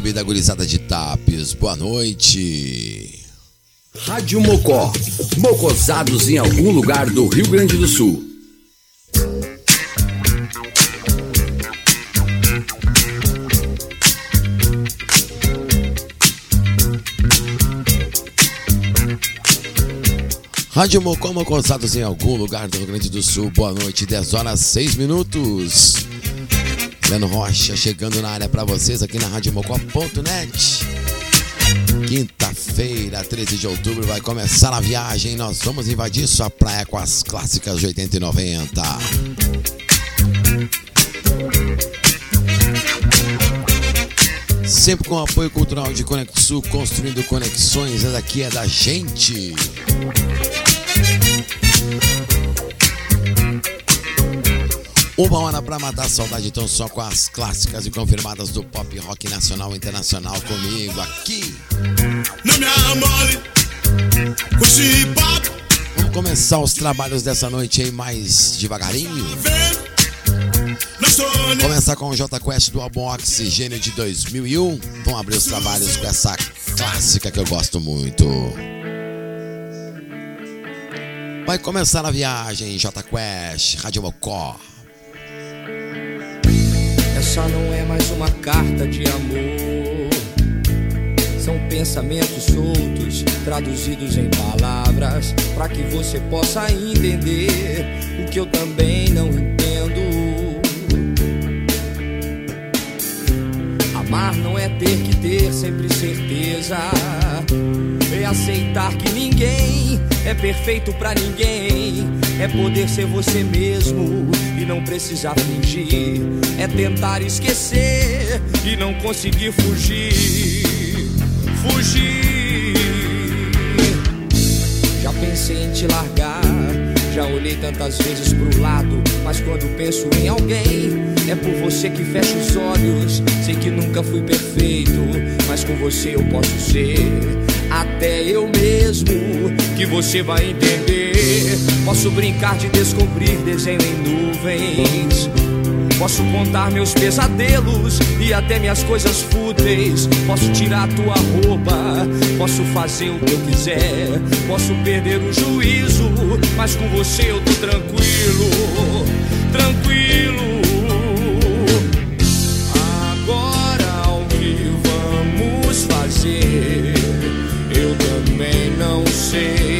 Da gurizada de Tapes. Boa noite. Rádio Mocó. Mocosados em algum lugar do Rio Grande do Sul. Rádio Mocó, Mocosados em algum lugar do Rio Grande do Sul. Boa noite, 10 horas 6 minutos. Leno Rocha chegando na área para vocês aqui na RadioMocó.net. Quinta-feira, 13 de outubro, vai começar a viagem. Nós vamos invadir sua praia com as clássicas de 80 e 90. Sempre com o apoio cultural de Conexul, construindo conexões. Essa daqui é da gente. Uma hora para matar a saudade, então só com as clássicas e confirmadas do pop rock nacional e internacional comigo aqui. Vamos começar os trabalhos dessa noite aí mais devagarinho. Começar com o J Quest do álbum Oxigênio de 2001. Vamos abrir os trabalhos com essa clássica que eu gosto muito. Vai começar a viagem, J Quest, Rádio Mocó. Essa não é mais uma carta de amor. São pensamentos soltos, traduzidos em palavras, para que você possa entender o que eu também não entendo. Amar não é ter que ter sempre certeza. É aceitar que ninguém é perfeito para ninguém. É poder ser você mesmo e não precisar fingir. É tentar esquecer e não conseguir fugir. Fugir. Já pensei em te largar. Já olhei tantas vezes pro lado, mas quando penso em alguém, é por você que fecho os olhos. Sei que nunca fui perfeito, mas com você eu posso ser até eu mesmo que você vai entender. Posso brincar de descobrir desenho em nuvens. Posso contar meus pesadelos e até minhas coisas fúteis. Posso tirar tua roupa, posso fazer o que eu quiser. Posso perder o juízo, mas com você eu tô tranquilo, tranquilo. Agora o que vamos fazer? Eu também não sei.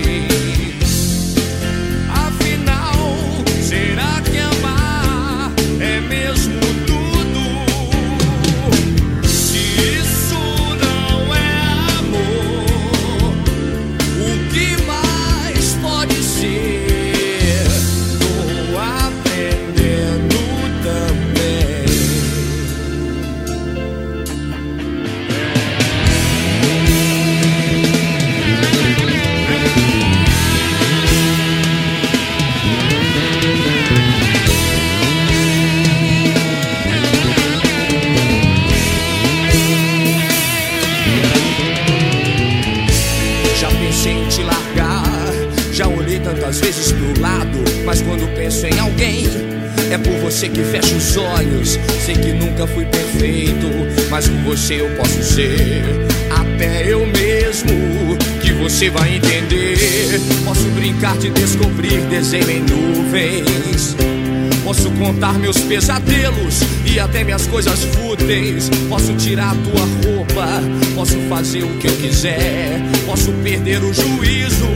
Pesadelos e até minhas coisas fúteis. Posso tirar tua roupa, posso fazer o que eu quiser. Posso perder o juízo,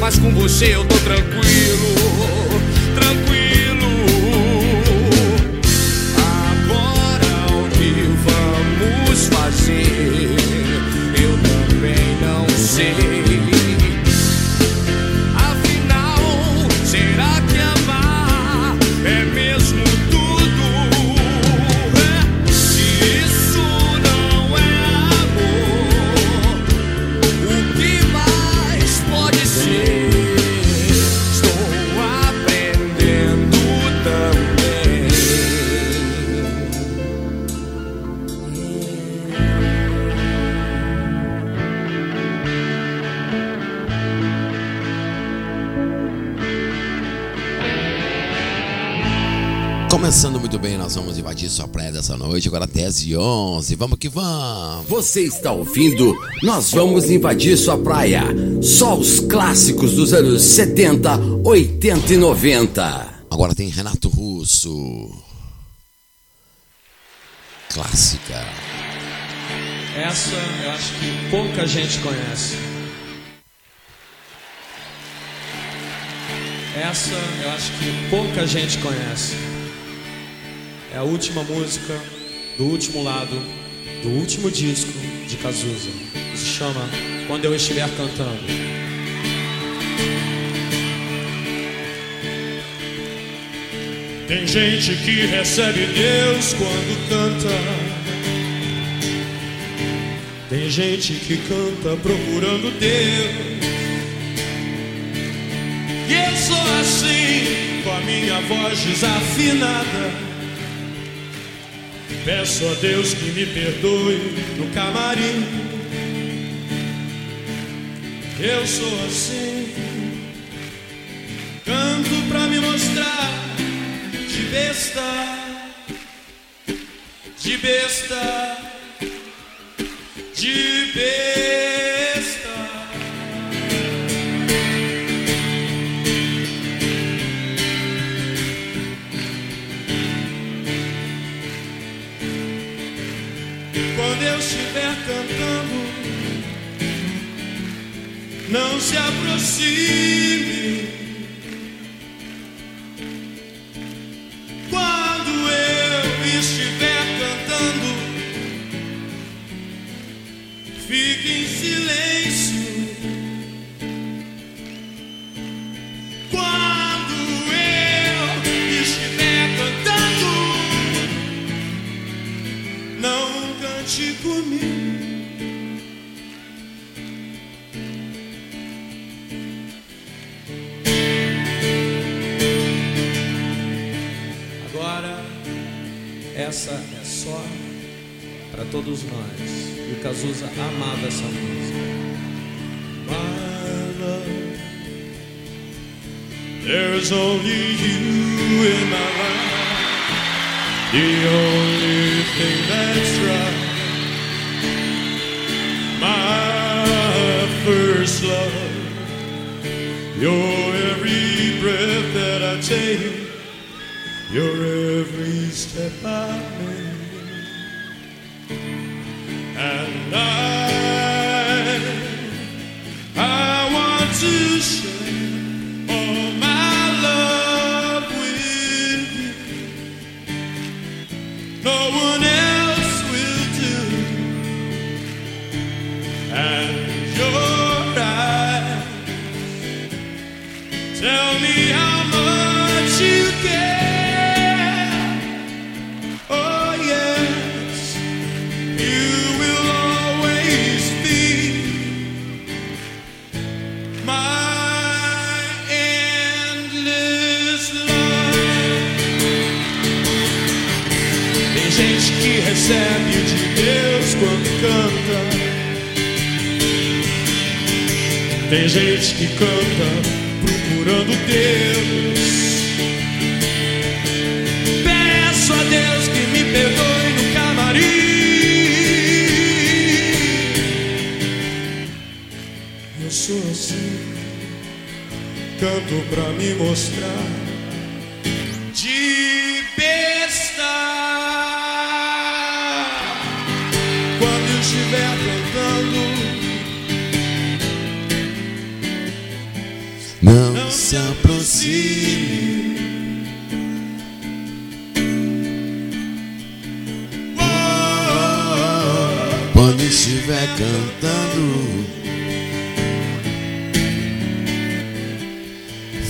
mas com você eu tô. Tranquilo. Noite, agora 10 e 11. Vamos que vamos! Você está ouvindo? Nós vamos invadir sua praia. Só os clássicos dos anos 70, 80 e 90. Agora tem Renato Russo. Clássica. Essa eu acho que pouca gente conhece. Essa eu acho que pouca gente conhece. É a última música do último lado do último disco de Cazuza. Se chama Quando Eu Estiver Cantando. Tem gente que recebe Deus quando canta. Tem gente que canta procurando Deus. E eu sou assim, com a minha voz desafinada. Peço a Deus que me perdoe no camarim. Eu sou assim, canto pra me mostrar de besta, de besta, de besta. Estiver cantando, não se aproxime. Quando eu estiver cantando, fique em silêncio. Essa é só para todos nós. E o Cazuza amava essa música. My love, there's only you in my life. The only thing that's right. My first love, your every breath that I take, your Tem gente que canta procurando Deus. Peço a Deus que me perdoe no camarim. Eu sou assim, canto pra me mostrar estiver cantando,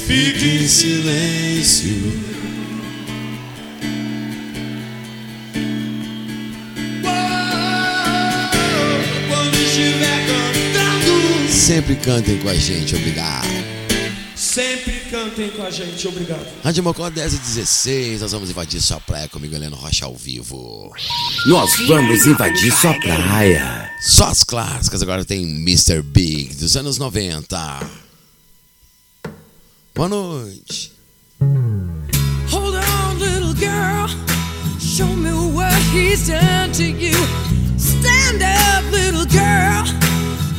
fique em silêncio. Quando estiver cantando, Sempre cantem com a gente, obrigado. Sempre cantem com a gente, obrigado. Rádio Mocó 10 e 16, nós vamos invadir sua praia comigo, Heleno Rocha, ao vivo. Nós vamos invadir sua praia. Só as clássicas, agora tem Mr. Big, dos anos 90. Boa noite. Hold on, little girl. Show me what he's done to you. Stand up, little girl.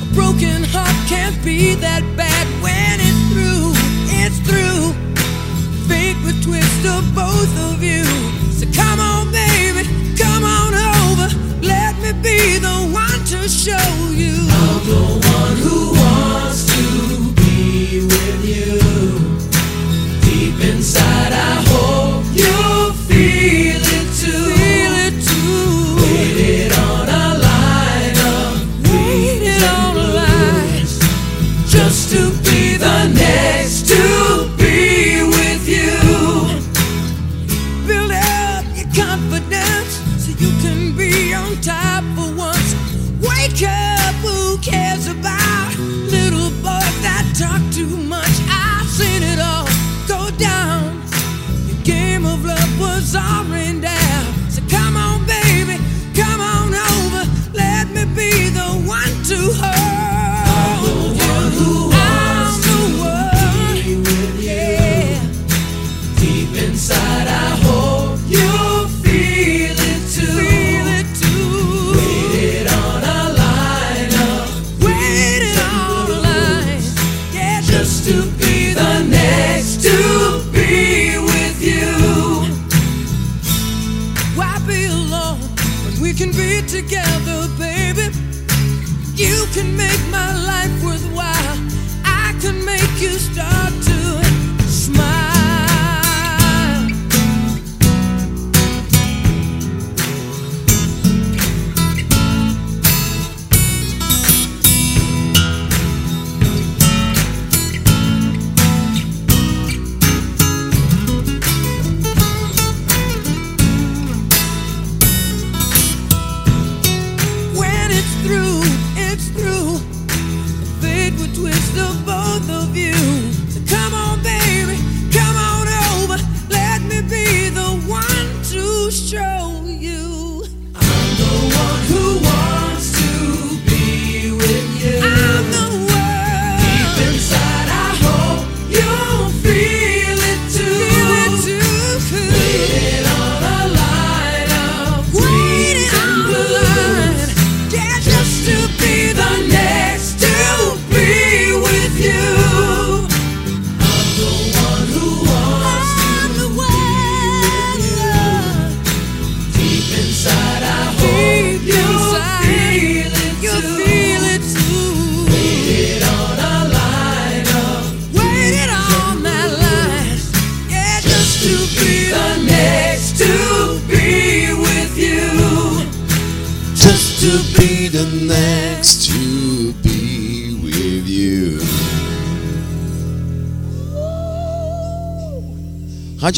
A broken heart can't be that bad when it's through. It's through. Fate would twist of both of you. So come on, baby, come on over. Let me be the one to show you. I'm the one who wants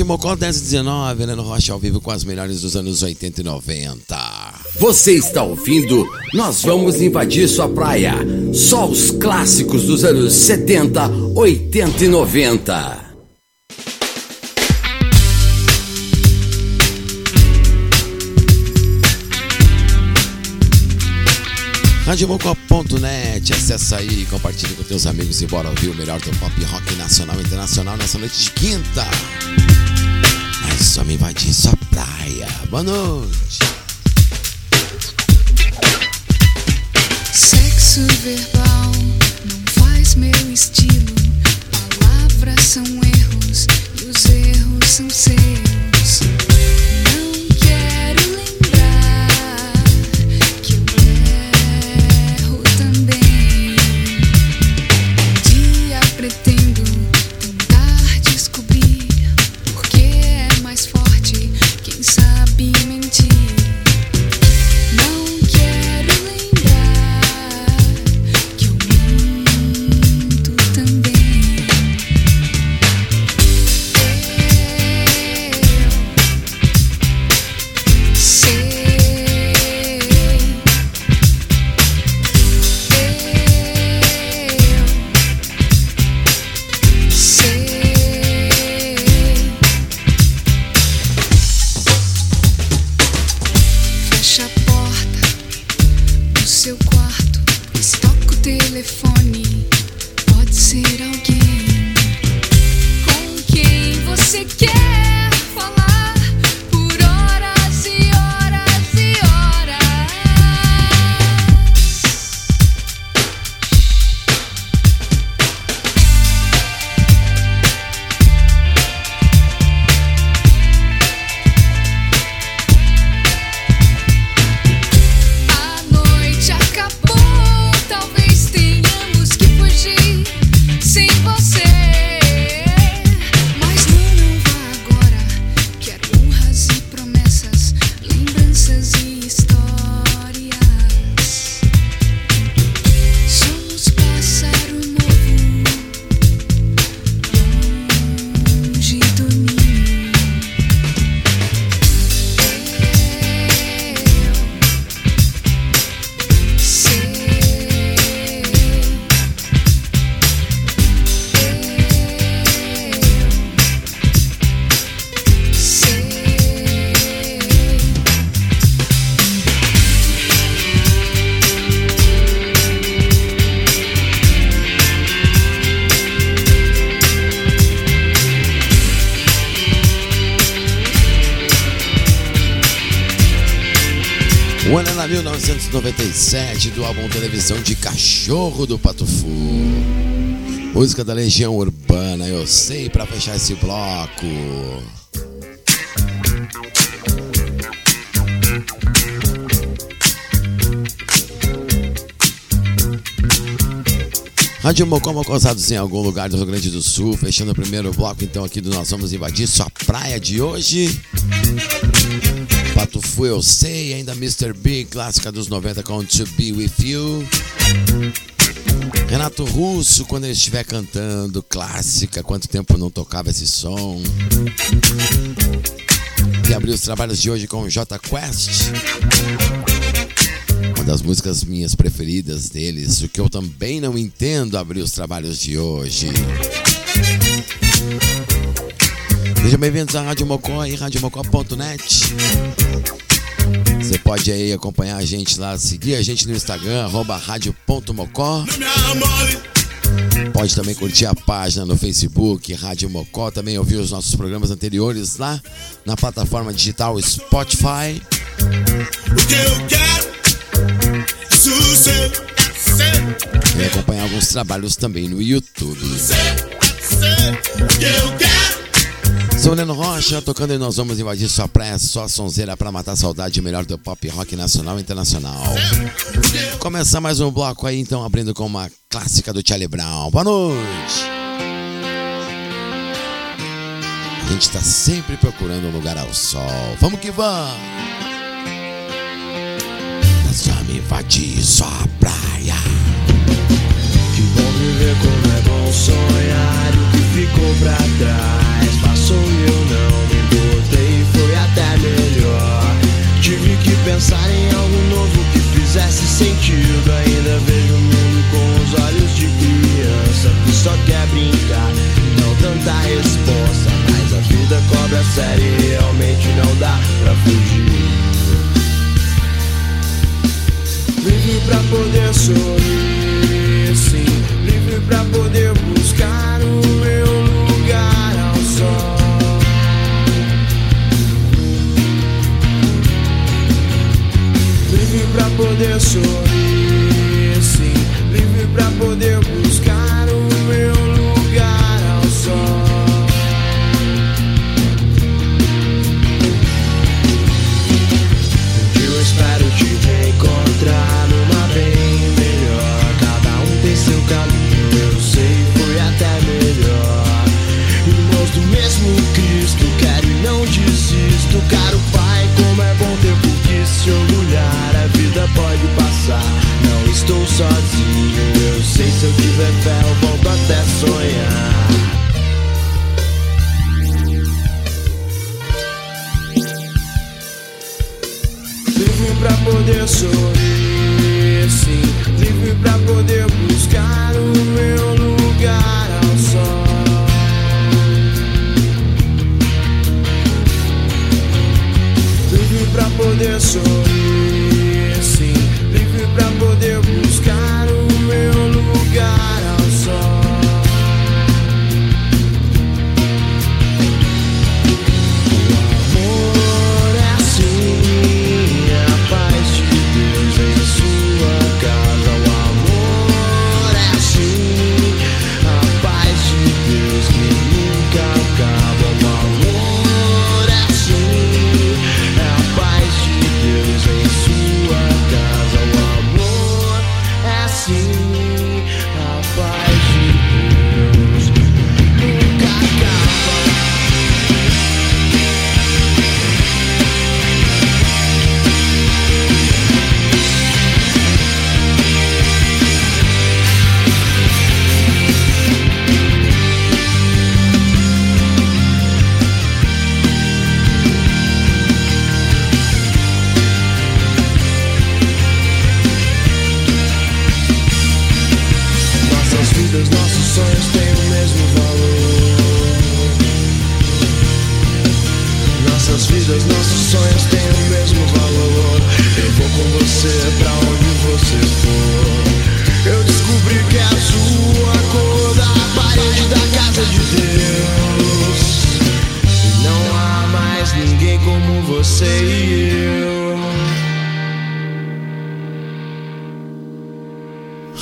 Mocó 1019, Heleno Rocha ao vivo com as melhores dos anos 80 e 90. Você está ouvindo? Nós vamos invadir sua praia. Só os clássicos dos anos 70, 80 e 90. Radiomocó.net, acessa aí, compartilhe com teus amigos e bora ouvir o melhor do pop rock nacional e internacional nessa noite de quinta. Só me invadir sua praia. Boa noite. Sexo verbal não faz meu estilo. Palavras são erros e os erros são seus. Do álbum Televisão de Cachorro do Patufu. Música da Legião Urbana, eu sei, pra fechar esse bloco. Rádio Mocó Mocosados em algum lugar do Rio Grande do Sul, fechando o primeiro bloco então aqui do Nós Vamos Invadir Sua Praia de hoje. Fu, eu sei, ainda Mr. B, clássica dos 90 com To Be With You. Renato Russo, quando ele estiver cantando, clássica, quanto tempo não tocava esse som. E abriu os trabalhos de hoje com J Quest. Uma das músicas minhas preferidas deles, o que eu também não entendo, abriu os trabalhos de hoje. Sejam bem-vindos à Rádio Mocó e radiomocó.net. Você pode aí acompanhar a gente lá, seguir a gente no Instagram, arroba rádio.mocó. Pode também curtir a página no Facebook, Rádio Mocó. Também ouvir os nossos programas anteriores lá na plataforma digital Spotify. É E acompanhar alguns trabalhos também no YouTube. O que eu quero. Sou Leno Rocha, tocando e nós vamos invadir sua praia, só sonzeira pra matar a saudade melhor do pop rock nacional e internacional. Começar mais um bloco aí, então, abrindo com uma clássica do Charlie Brown. Boa noite! A gente tá sempre procurando um lugar ao sol. Vamos que vamos! Nós vamos invadir sua praia. Que bom viver como é bom sonhar o que ficou pra trás isso eu não me importei, foi até melhor. Tive que pensar em algo novo que fizesse sentido. Ainda vejo o mundo com os olhos de criança que só quer brincar. Não tanta resposta, mas a vida cobra a série e realmente não dá pra fugir. Vive pra poder sorrir, sim livre para poder buscar o meu lugar ao sol. poder sorrir, sim, livre pra poder so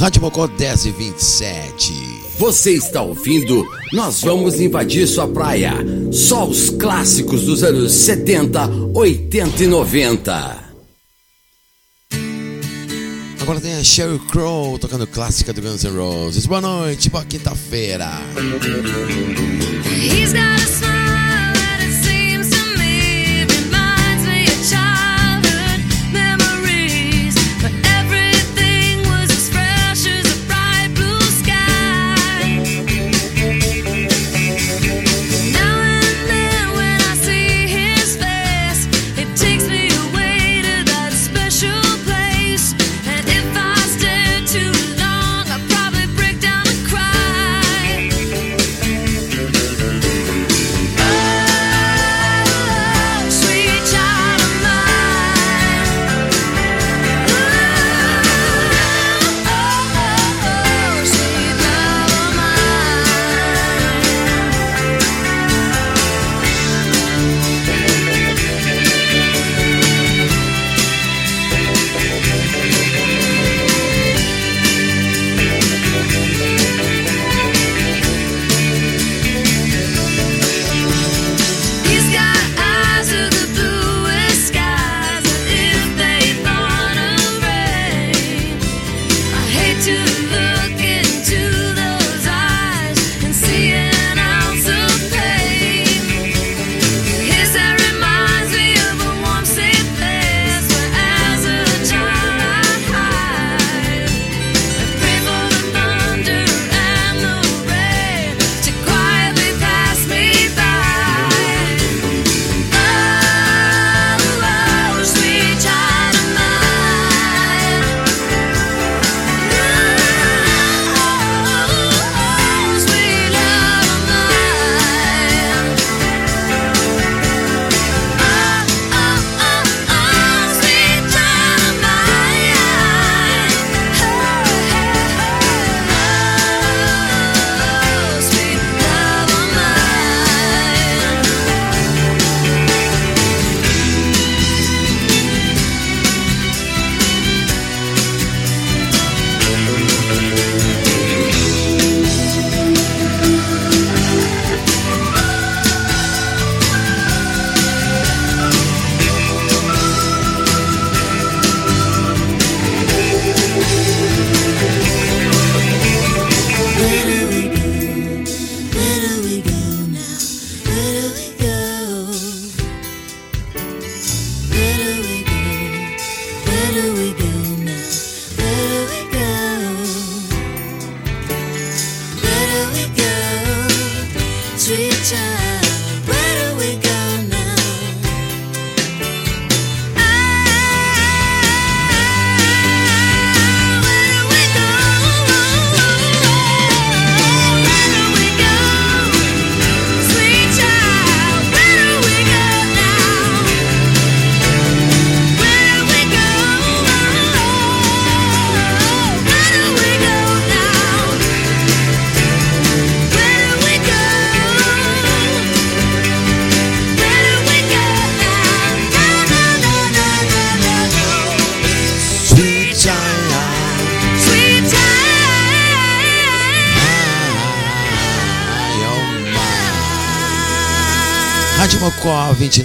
Rádio Mocó 10 e 27. Você está ouvindo? Nós vamos invadir sua praia. Só os clássicos dos anos 70, 80 e 90. Agora tem a Sheryl Crow tocando clássica do Guns N' Roses. Boa noite, boa quinta-feira. He's got a smile.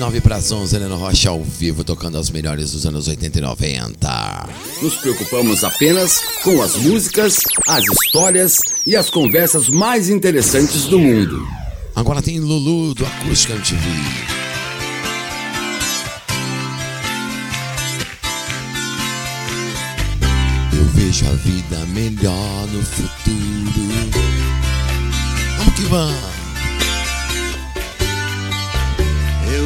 29 para as 11, Helena Rocha ao vivo, tocando as melhores dos anos 80 e 90. Nos preocupamos apenas com as músicas, as histórias e as conversas mais interessantes do mundo. Agora tem Lulu do Acústica MTV. Eu vejo a vida melhor no futuro. Vamos que vamos!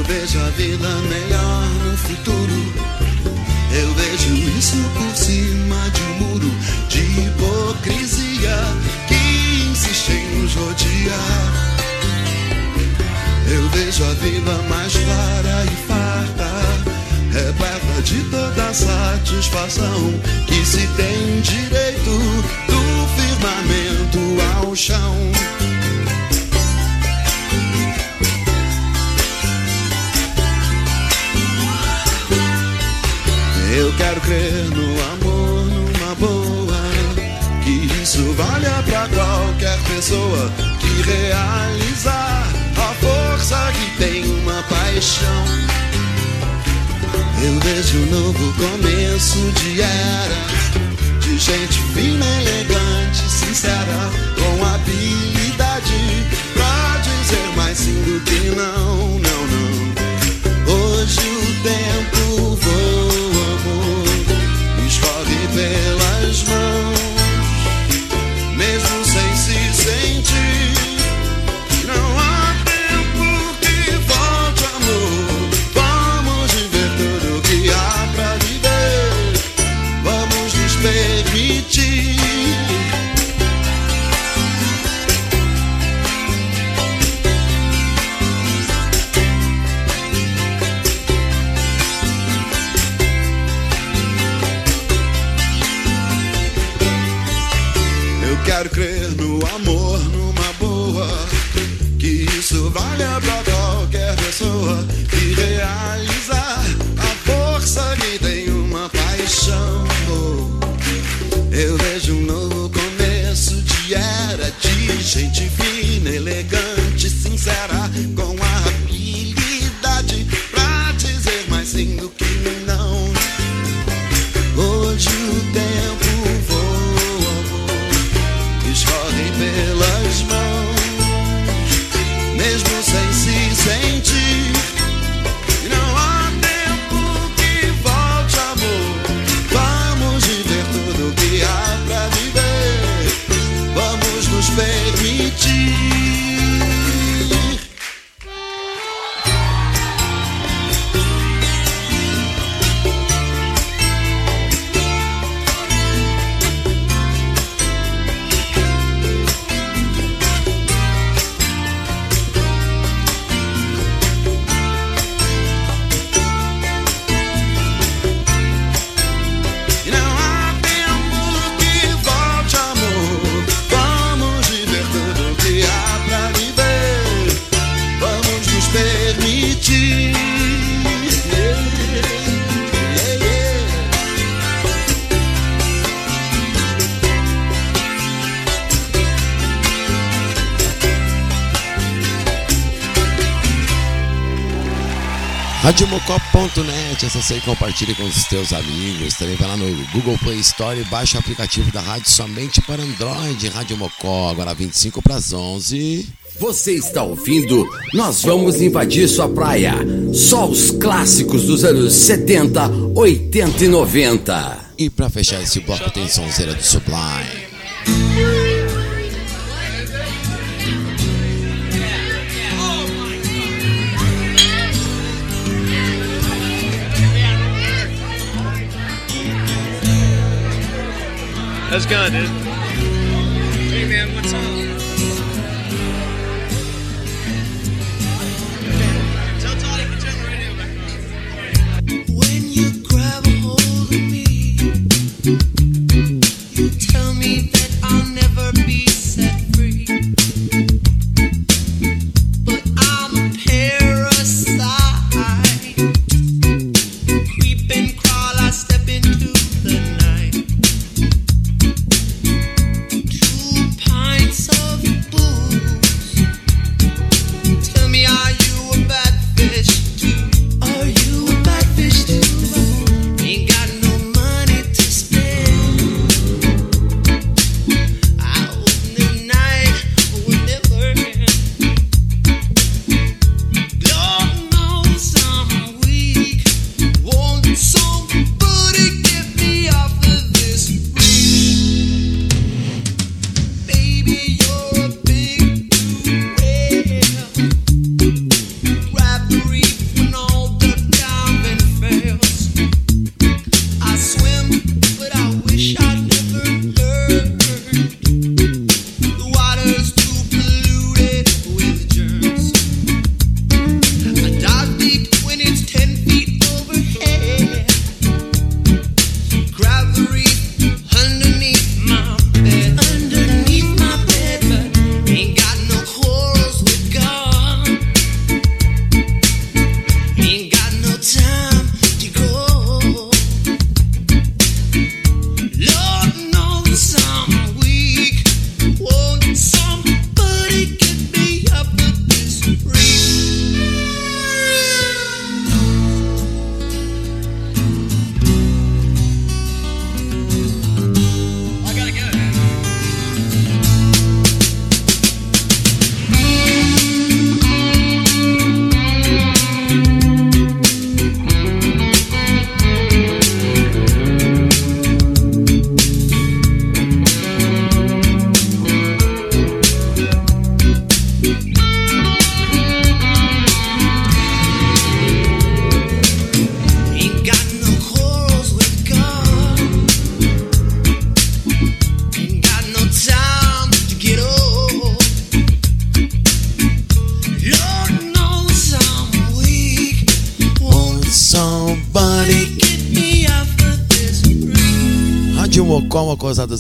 Vejo a vida melhor no futuro. Eu vejo isso por cima de um muro de hipocrisia que insiste em nos rodear. Eu vejo a vida mais clara e farta, repleta de toda satisfação que se tem direito do firmamento ao chão. Eu quero crer no amor, numa boa. Que isso valha pra qualquer pessoa que realizar a força que tem uma paixão. Eu vejo um novo começo de era. De gente fina, elegante, sincera, com habilidade pra dizer mais sim do que não, não, não. Hoje o tempo niet meer luisteren. Radiomocó.net, acesse e compartilhe com os teus amigos. Também vai lá no Google Play Store e baixa o aplicativo da rádio somente para Android. Rádio Mocó, agora 25 para as 11. Você está ouvindo? Nós vamos invadir sua praia. Só os clássicos dos anos 70, 80 e 90. E para fechar esse bloco tem sonzeira do Sublime. That's good, dude.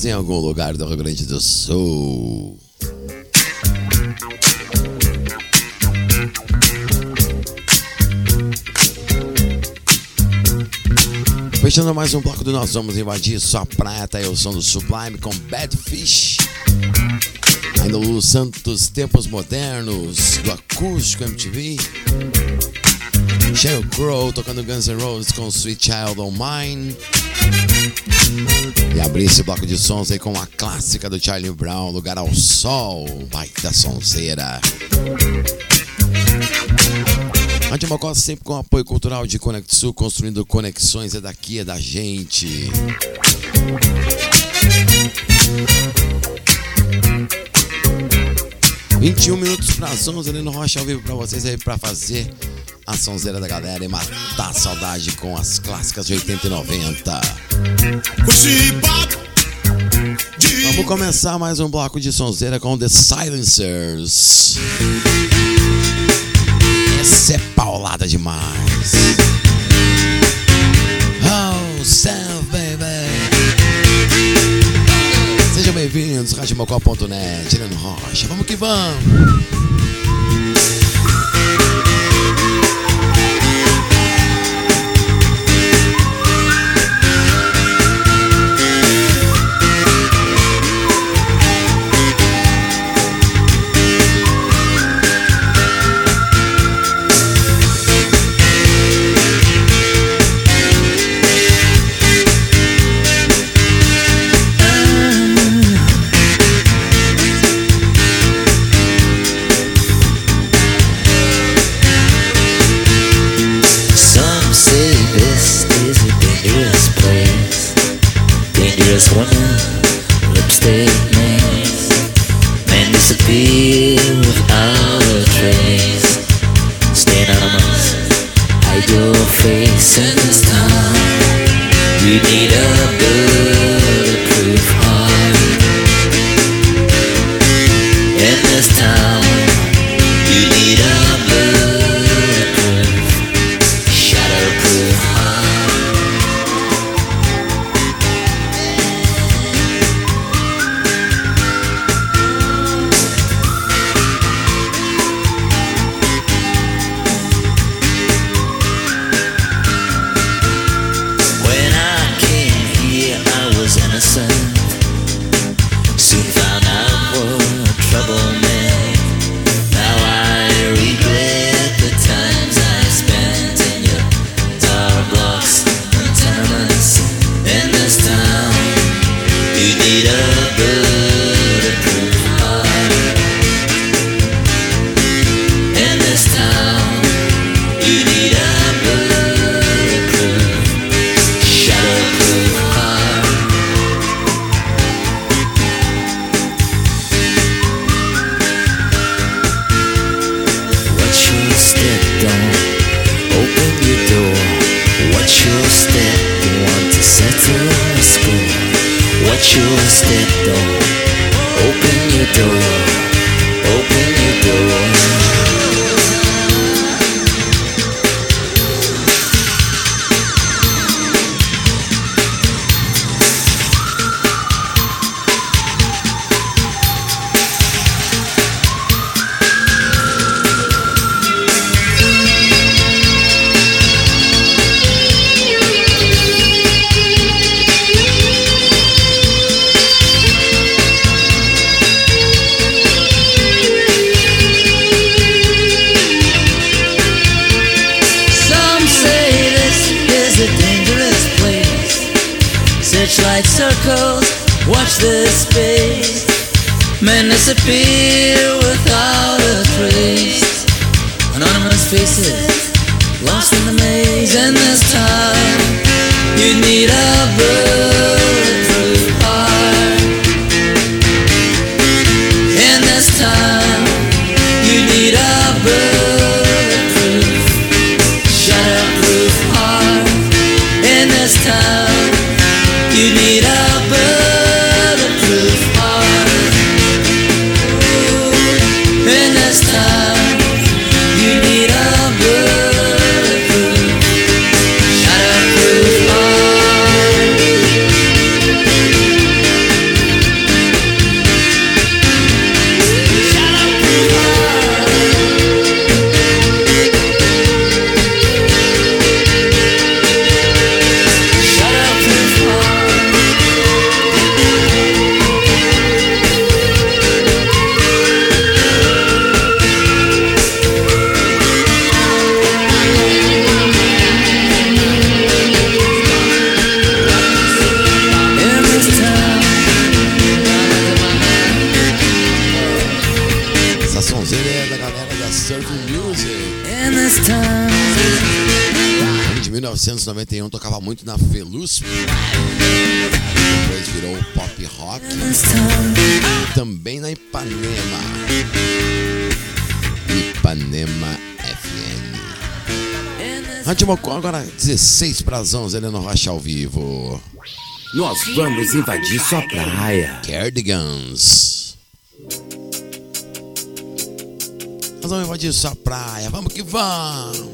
Em algum lugar do Rio Grande do Sul. Fechando mais um bloco do Nós Vamos Invadir Sua Praia, tá aí o som do Sublime com Bad Fish. Ainda o Santos Tempos Modernos, do Acústico MTV. Sheryl Crow tocando Guns N' Roses com Sweet Child O' Mine. E abrir esse bloco de sons aí com a clássica do Charlie Brown, Lugar ao Sol, baita sonzeira. Rádio Mocó sempre com apoio cultural de Conexul, construindo conexões, é daqui, é da gente. E um minutos para as 11 ali no Rocha ao vivo para vocês aí para fazer a sonzeira da galera e matar a saudade com as clássicas de 80 e 90. Vamos começar mais um bloco de sonzeira com The Silencers. Essa é paulada demais. Oh, Sam, baby. Sejam bem-vindos, radiomocó.net, Heleno Rocha. Vamos que vamos. último agora 16 para as 11, Helena Rocha ao vivo. Nós vamos invadir sua praia. Cardigans. Nós vamos invadir sua praia. Vamos que vamos.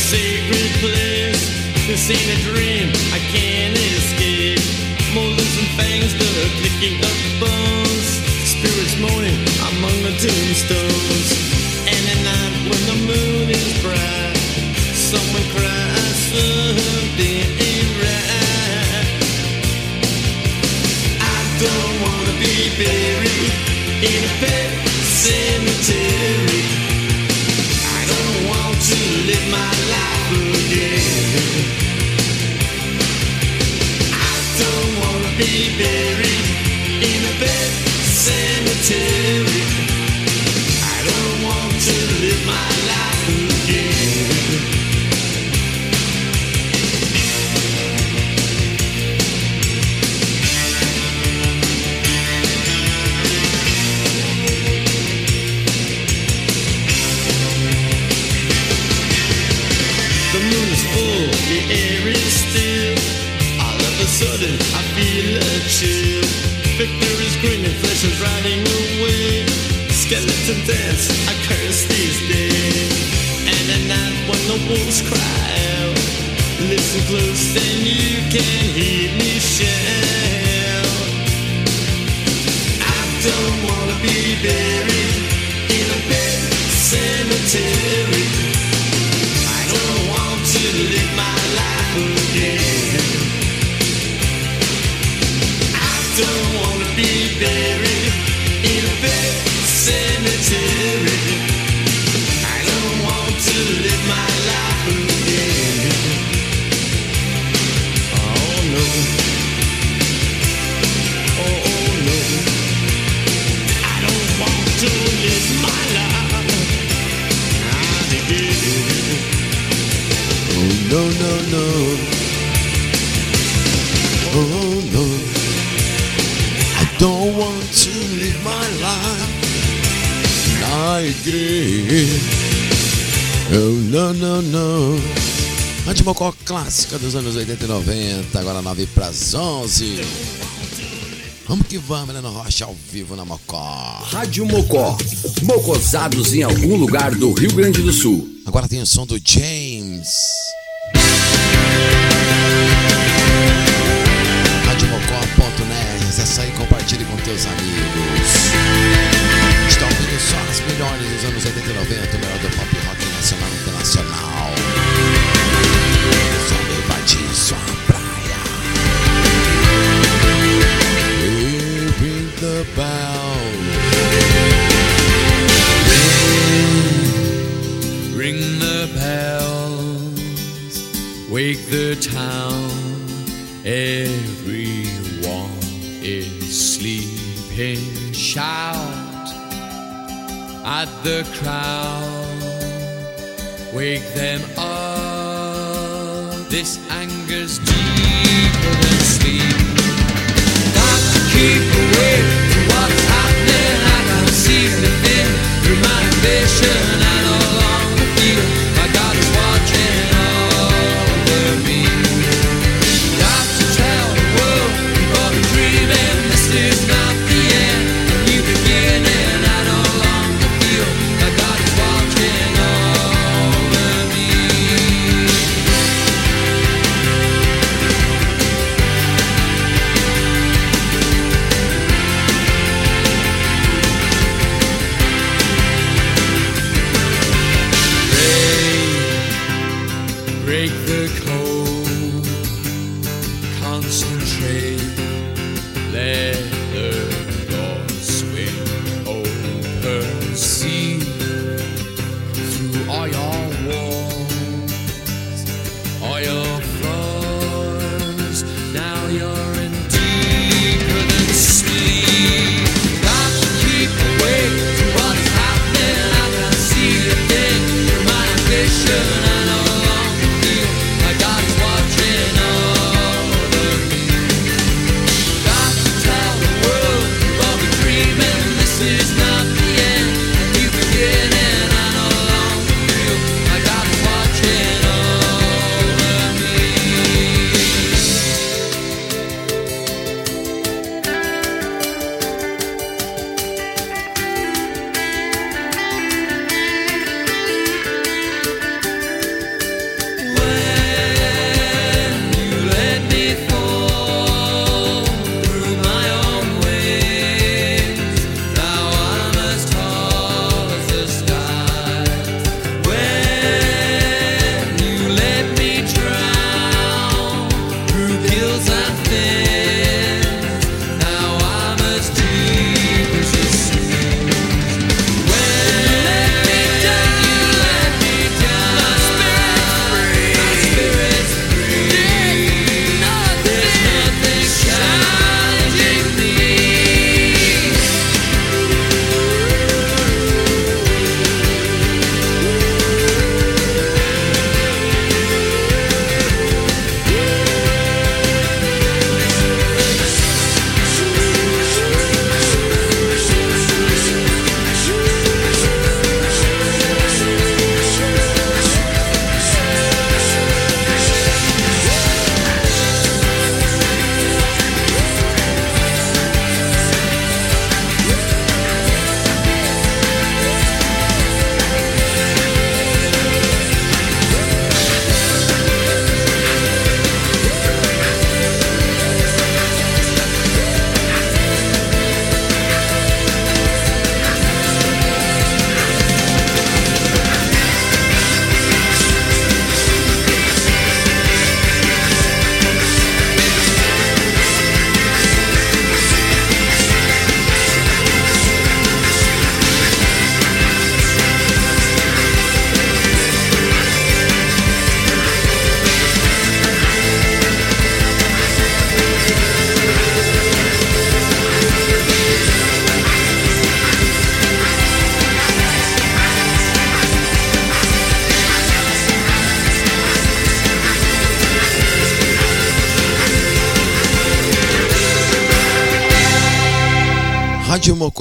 sacred place. This ain't a dream, I can't escape. Molars and fangs, the clicking of bones. Spirits moaning among the tombstones. to live my life again. shit. clássica dos anos 80 e 90, agora 9 para as 11. Vamos que vamos, Helena Rocha, ao vivo na Mocó. Rádio Mocó, mocosados em algum lugar do Rio Grande do Sul. Agora tem o som do James. Radiomocó.net, essa é aí compartilhe com teus amigos. Estão ouvindo só as melhores dos anos 80 e 90, Ring the bells, wake the town. Everyone is sleeping. Shout at the crowd, wake them up. This anger's deeper than sleep. Got to keep awake from what's happening. I can see the thing through my vision.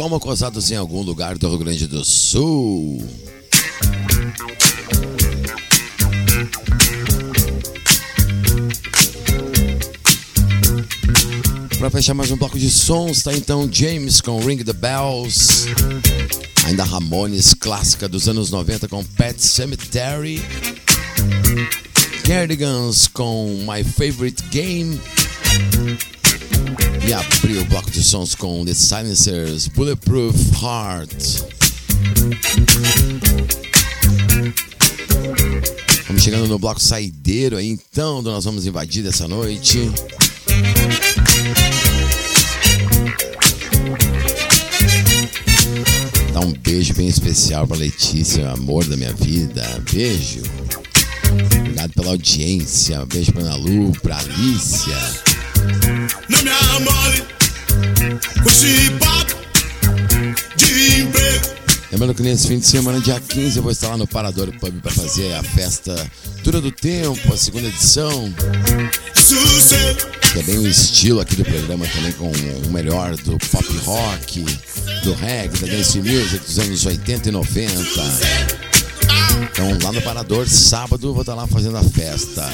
Mocó Mocosados em algum lugar do Rio Grande do Sul. Para fechar mais um bloco de sons, tá então James com Ring the Bells. Ainda Ramones, clássica dos anos 90 com Pet Cemetery. Cardigans com My Favorite Game. E o bloco de sons com The Silencers, Bulletproof Heart. Vamos chegando no bloco saideiro aí, então, nós vamos invadir dessa noite. Dá um beijo bem especial pra Letícia, amor da minha vida. Beijo. Obrigado pela audiência. Beijo pra Ana Lu, pra Alicia. Amole com esse papo de emprego. Lembrando que nesse fim de semana, dia 15, eu vou estar lá no Parador Pub para fazer a festa Dura do Tempo, a segunda edição. Sossego, Que é bem o estilo aqui do programa também, com o melhor do pop rock, do reggae, da dance music dos anos 80 e 90. Então, lá no Parador, sábado, eu vou estar lá fazendo a festa.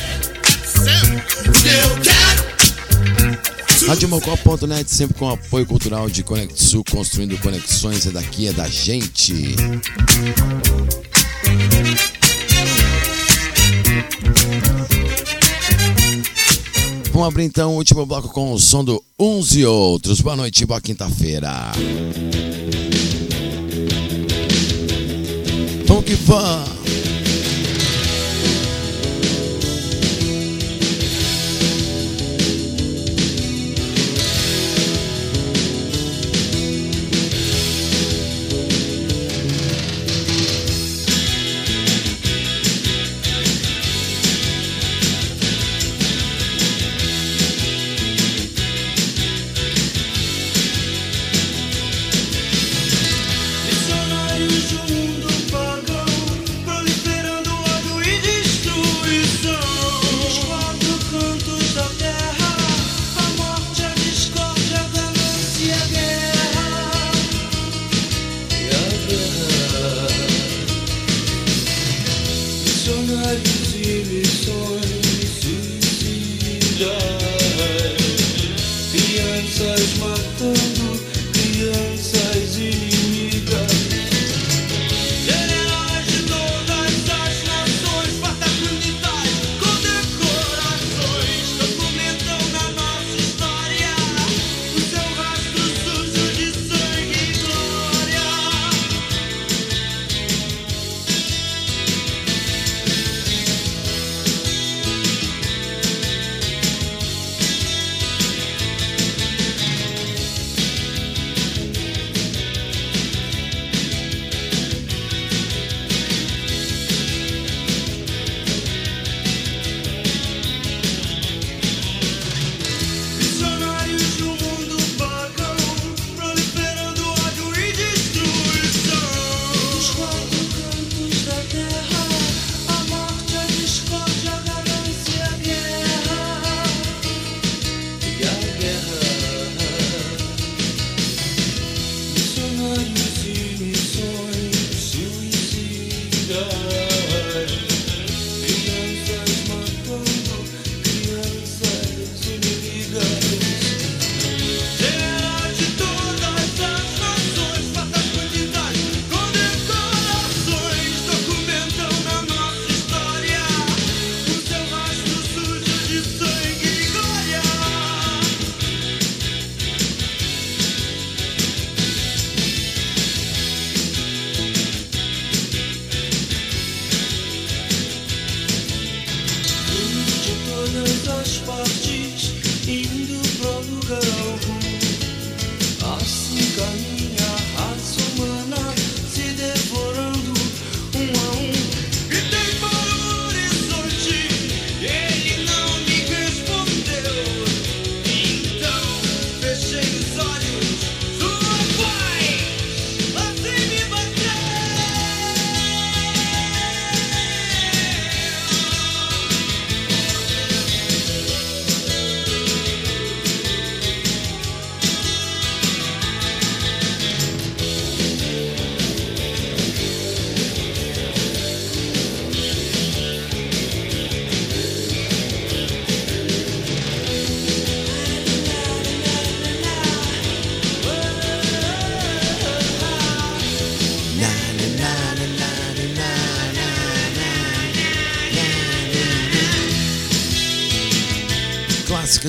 eu quero. RadioMocó.net sempre com apoio cultural de Conexul, construindo conexões, é daqui, é da gente. Vamos abrir então o último bloco com o som do Uns e Outros. Boa noite, boa quinta-feira. Vamos que vamos!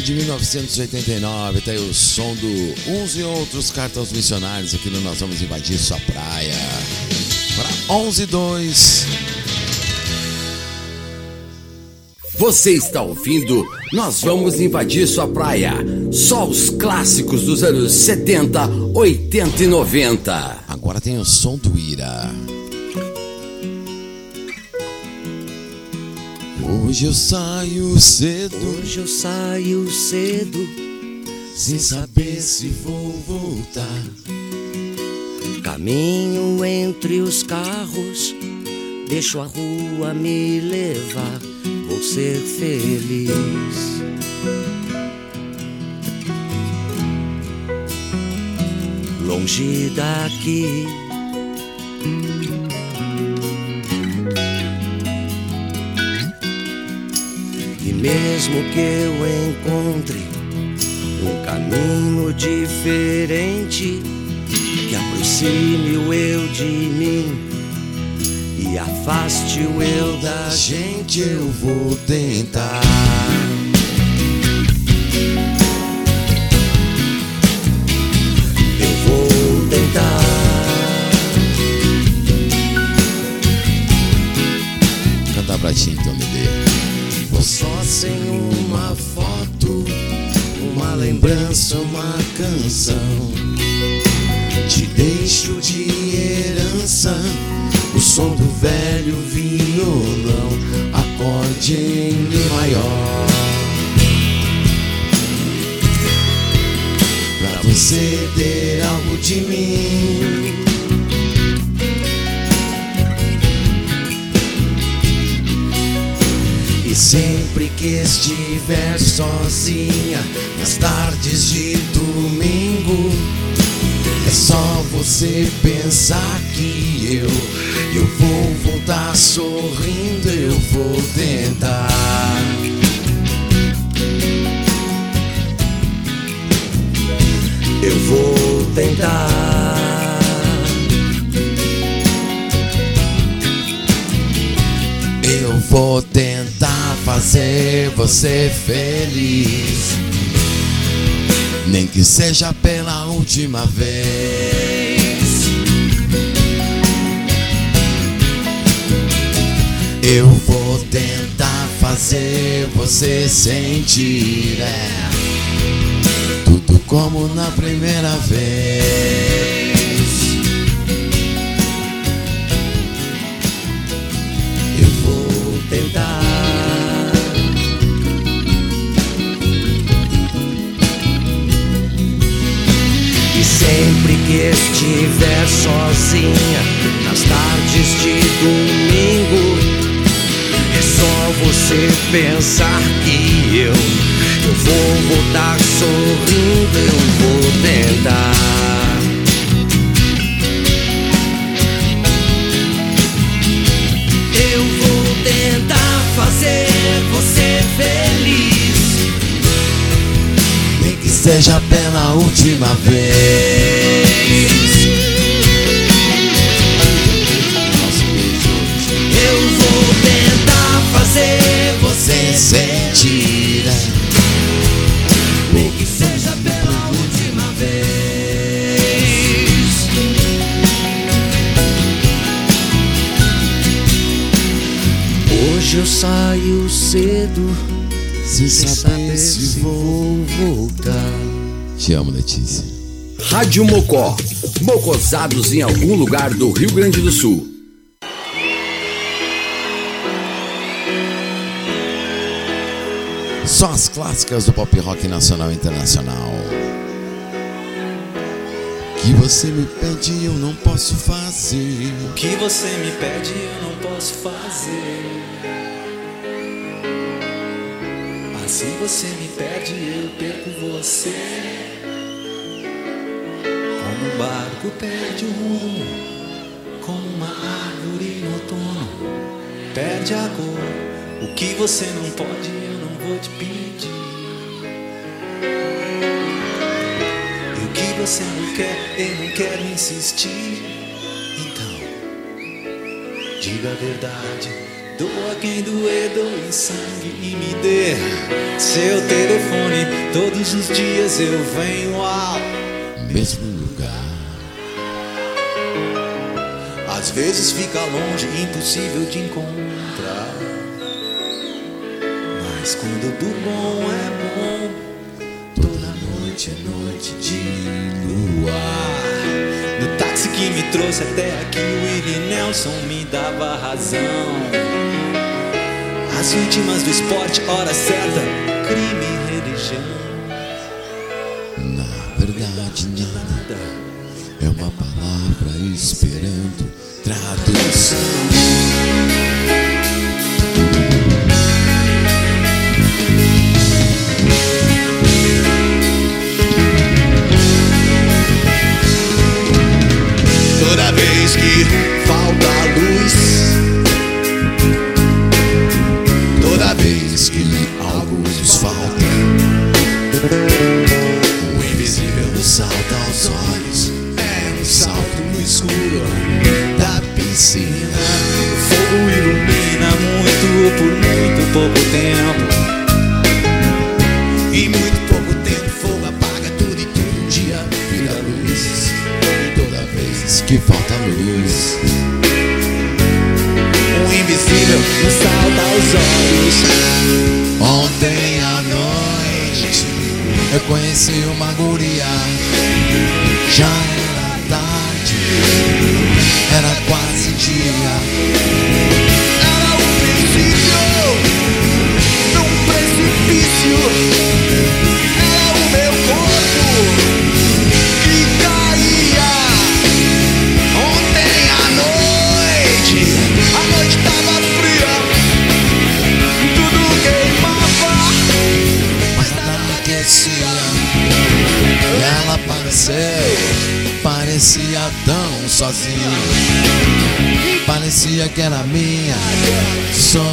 De 1989. Tá aí o som do Uns e Outros Cartões Missionários aqui no Nós Vamos Invadir Sua Praia. Para 11 e 2. Você está ouvindo Nós Vamos Invadir Sua Praia. Só os clássicos dos anos 70, 80 e 90. Agora tem o som do Ira. Hoje eu saio cedo, Hoje eu saio cedo, sem saber se vou voltar. caminho entre os carros, deixo a rua me levar, vou ser feliz. Longe daqui. Mesmo que eu encontre um caminho diferente que aproxime o eu de mim e afaste o eu da gente, eu vou tentar. Lembrança, uma canção. Te deixo de herança o som do velho violão, acorde em Mi maior. Pra você ter algo de mim. Sempre que estiver sozinha, nas tardes de domingo, é só você pensar que eu, eu vou voltar sorrindo, eu vou tentar. Eu vou tentar. Eu vou tentar fazer você feliz. Nem que seja pela última vez. Eu vou tentar fazer você sentir é, tudo como na primeira vez. Sempre que estiver sozinha, nas tardes de domingo, é só você pensar que eu, eu vou voltar sorrindo, eu vou tentar. Seja pela última vez. Eu vou tentar fazer você sentir. Que seja pela última vez. Hoje eu saio cedo, sem saber se vou voltar. Te amo, Letícia. Rádio Mocó. Mocosados em algum lugar do Rio Grande do Sul. Só as clássicas do pop rock nacional e internacional. Que você me pede eu não posso fazer. O que você me pede eu não posso fazer. Mas se você me pede, eu perco você. Como um barco perde o rumo, como uma árvore no outono, perde a cor. O que você não pode, eu não vou te pedir. E o que você não quer, eu não quero insistir. Então, diga a verdade. Doa quem doer, doe sangue e me dê Seu telefone, todos os dias eu venho ao mesmo vezes fica longe, impossível de encontrar. Mas quando do bom é bom, toda noite é noite de luar. No táxi que me trouxe até aqui, o Willie Nelson me dava razão. As vítimas do esporte, hora certa, crime e religião. Na verdade, nada é uma palavra esperando tradução. Toda vez que falta luz, O invisível nos salta aos olhos. Ontem à noite eu conheci uma guria. Já era tarde, era quase dia. era um princípio num precipício. Parecia tão sozinha. Parecia que era minha solidão.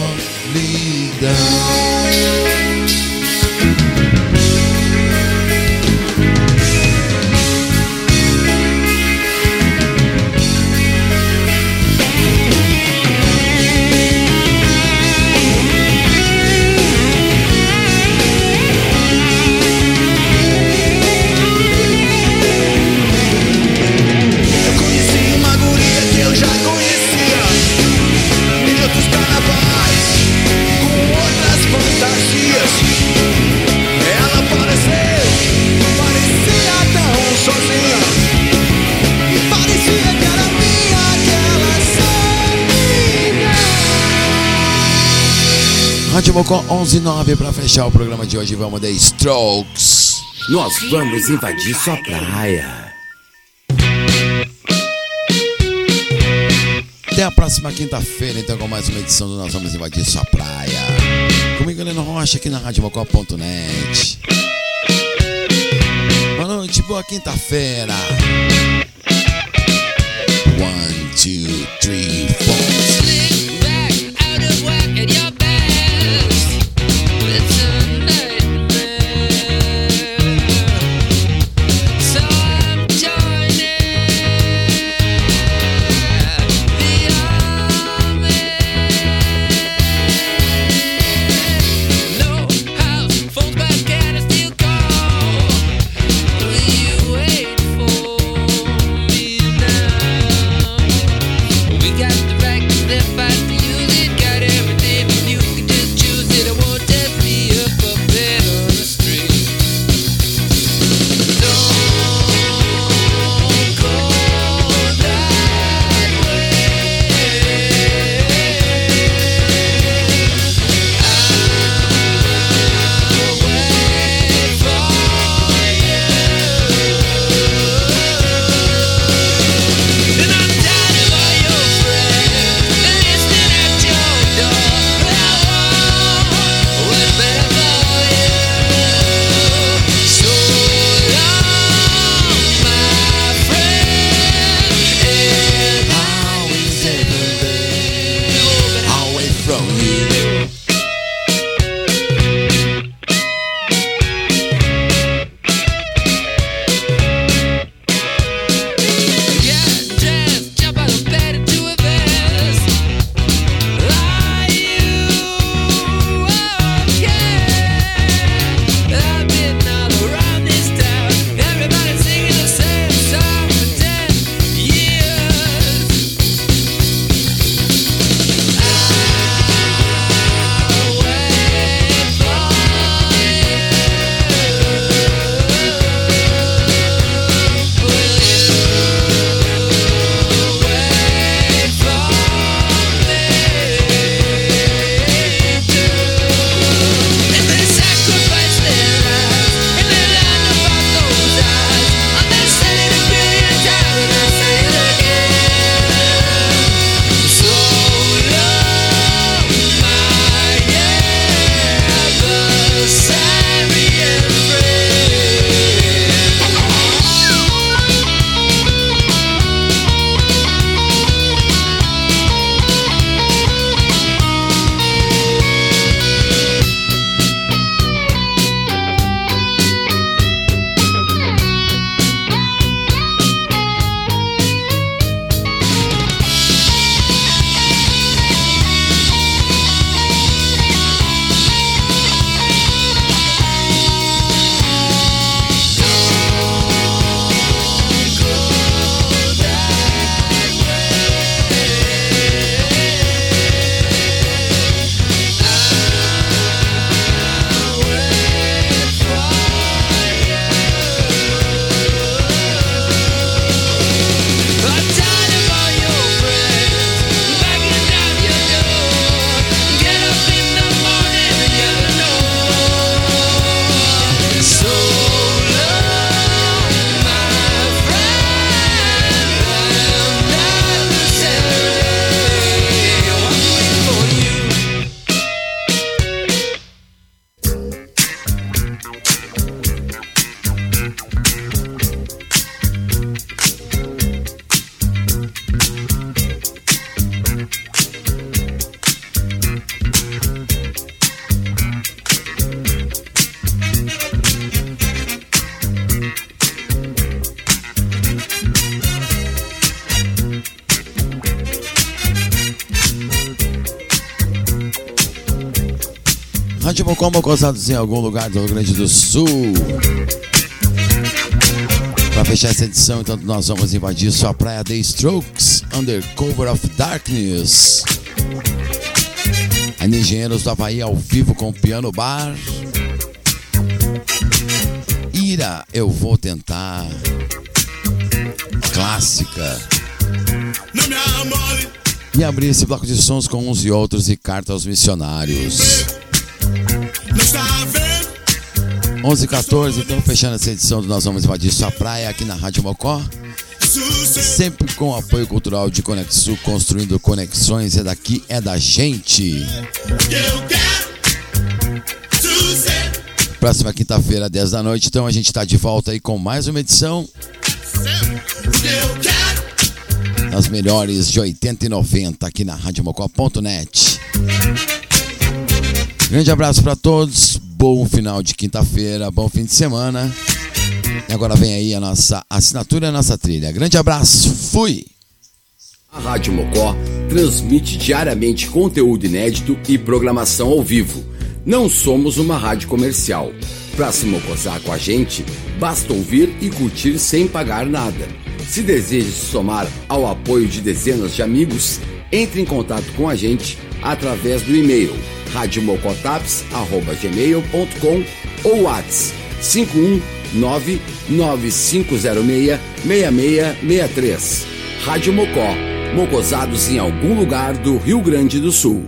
Rádio Mocó 119 para fechar o programa de hoje. Vamos de Strokes. Nós vamos invadir sua praia. Até a próxima quinta-feira, então, com mais uma edição do Nós Vamos Invadir Sua Praia. Comigo, Heleno Rocha, aqui na RádioMocó.net. Boa noite, boa quinta-feira. One, two, Rádio Mocó, mocosados em algum lugar do Rio Grande do Sul. Para fechar essa edição, então, nós vamos invadir sua praia The Strokes, Under Cover of Darkness. Ainda Engenheiros do Havaí ao vivo com o Piano Bar. Ira, eu vou tentar. Clássica. E abrir esse bloco de sons com uns e outros e carta aos missionários. 11 e 14, então fechando essa edição do Nós Vamos Invadir Sua Praia aqui na Rádio Mocó. Sempre com apoio cultural de Conexul, construindo conexões. É daqui, é da gente. Próxima quinta-feira, 10 da noite, então a gente está de volta aí com mais uma edição. As melhores de 80 e 90 aqui na radiomocó.net. Grande abraço para todos, bom final de quinta-feira, bom fim de semana. E agora vem aí a nossa assinatura a nossa trilha. Grande abraço, fui! A Rádio Mocó transmite diariamente conteúdo inédito e programação ao vivo. Não somos uma rádio comercial. Para se mocosar com a gente, basta ouvir e curtir sem pagar nada. Se deseja se somar ao apoio de dezenas de amigos, entre em contato com a gente através do e-mail radiomocotaps.gmail.com ou WhatsApp 51995066663. Rádio Mocó, mocosados em algum lugar do Rio Grande do Sul.